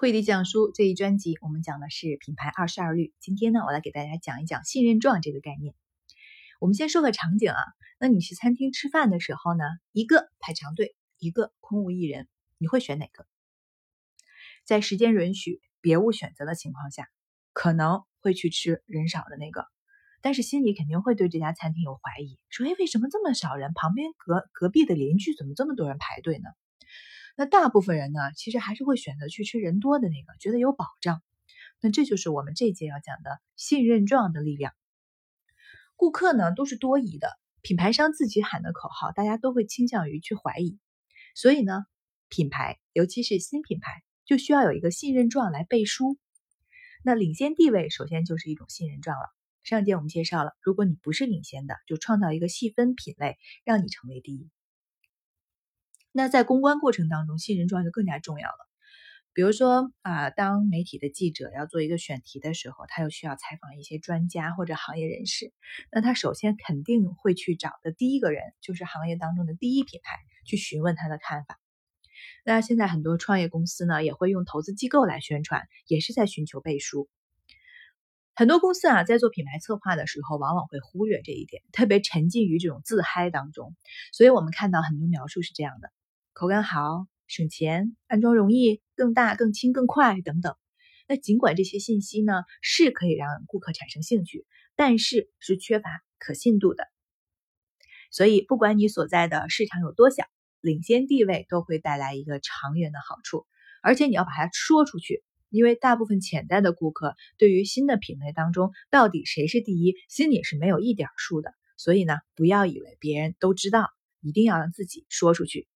慧迪讲书这一专辑，我们讲的是品牌二十二律。今天呢，我来给大家讲一讲信任状这个概念。我们先说个场景啊，那你去餐厅吃饭的时候呢，一个排长队，一个空无一人，你会选哪个？在时间允许、别无选择的情况下，可能会去吃人少的那个，但是心里肯定会对这家餐厅有怀疑，说：哎，为什么这么少人？旁边隔隔壁的邻居怎么这么多人排队呢？那大部分人呢，其实还是会选择去吃人多的那个，觉得有保障。那这就是我们这节要讲的信任状的力量。顾客呢都是多疑的，品牌商自己喊的口号，大家都会倾向于去怀疑。所以呢，品牌尤其是新品牌，就需要有一个信任状来背书。那领先地位首先就是一种信任状了。上节我们介绍了，如果你不是领先的，就创造一个细分品类，让你成为第一。那在公关过程当中，信任状就更加重要了。比如说啊，当媒体的记者要做一个选题的时候，他又需要采访一些专家或者行业人士，那他首先肯定会去找的第一个人就是行业当中的第一品牌，去询问他的看法。那现在很多创业公司呢，也会用投资机构来宣传，也是在寻求背书。很多公司啊，在做品牌策划的时候，往往会忽略这一点，特别沉浸于这种自嗨当中。所以我们看到很多描述是这样的。口感好，省钱，安装容易，更大、更轻、更快等等。那尽管这些信息呢是可以让顾客产生兴趣，但是是缺乏可信度的。所以，不管你所在的市场有多小，领先地位都会带来一个长远的好处。而且你要把它说出去，因为大部分潜在的顾客对于新的品类当中到底谁是第一，心里是没有一点数的。所以呢，不要以为别人都知道，一定要让自己说出去。